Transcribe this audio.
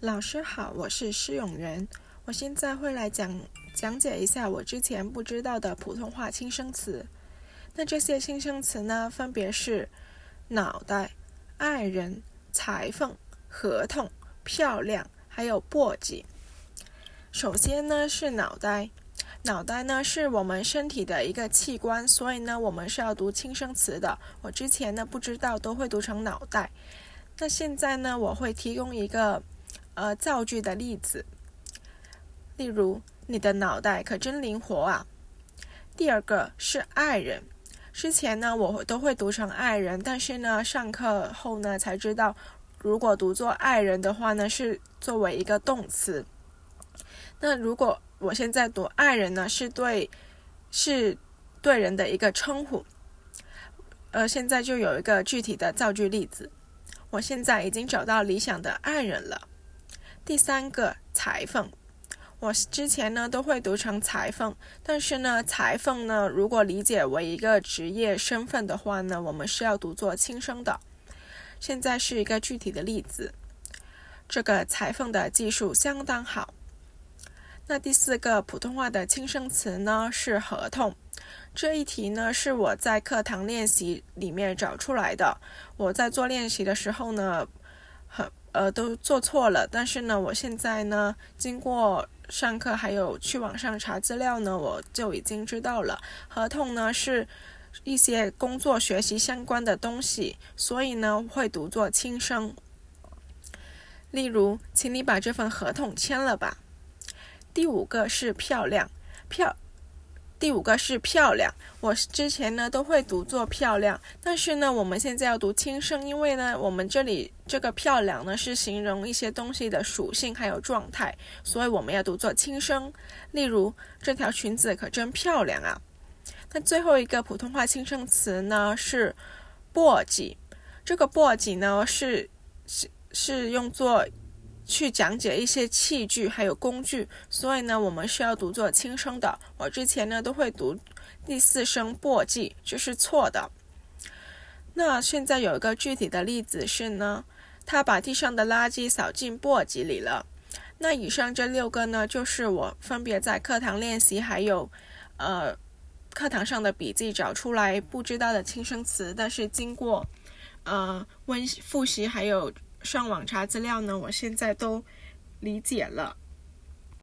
老师好，我是施永元。我现在会来讲讲解一下我之前不知道的普通话轻声词。那这些轻声词呢，分别是脑袋、爱人、裁缝、合同、漂亮，还有簸箕。首先呢是脑袋，脑袋呢是我们身体的一个器官，所以呢我们是要读轻声词的。我之前呢不知道，都会读成脑袋。那现在呢我会提供一个。呃，造句的例子，例如你的脑袋可真灵活啊。第二个是爱人，之前呢我都会读成爱人，但是呢上课后呢才知道，如果读作爱人的话呢是作为一个动词。那如果我现在读爱人呢是对是对人的一个称呼。呃，现在就有一个具体的造句例子，我现在已经找到理想的爱人了。第三个裁缝，我之前呢都会读成裁缝，但是呢裁缝呢如果理解为一个职业身份的话呢，我们是要读作轻声的。现在是一个具体的例子，这个裁缝的技术相当好。那第四个普通话的轻声词呢是合同，这一题呢是我在课堂练习里面找出来的。我在做练习的时候呢，很。呃，都做错了，但是呢，我现在呢，经过上课还有去网上查资料呢，我就已经知道了。合同呢是一些工作学习相关的东西，所以呢会读作轻声。例如，请你把这份合同签了吧。第五个是漂亮，漂。第五个是漂亮，我之前呢都会读作漂亮，但是呢我们现在要读轻声，因为呢我们这里这个漂亮呢是形容一些东西的属性还有状态，所以我们要读作轻声。例如，这条裙子可真漂亮啊。那最后一个普通话轻声词呢是簸箕，这个簸箕呢是是是用作。去讲解一些器具还有工具，所以呢，我们是要读作轻声的。我之前呢都会读第四声簸箕，这是错的。那现在有一个具体的例子是呢，他把地上的垃圾扫进簸箕里了。那以上这六个呢，就是我分别在课堂练习还有呃课堂上的笔记找出来不知道的轻声词，但是经过呃温复习还有。上网查资料呢，我现在都理解了。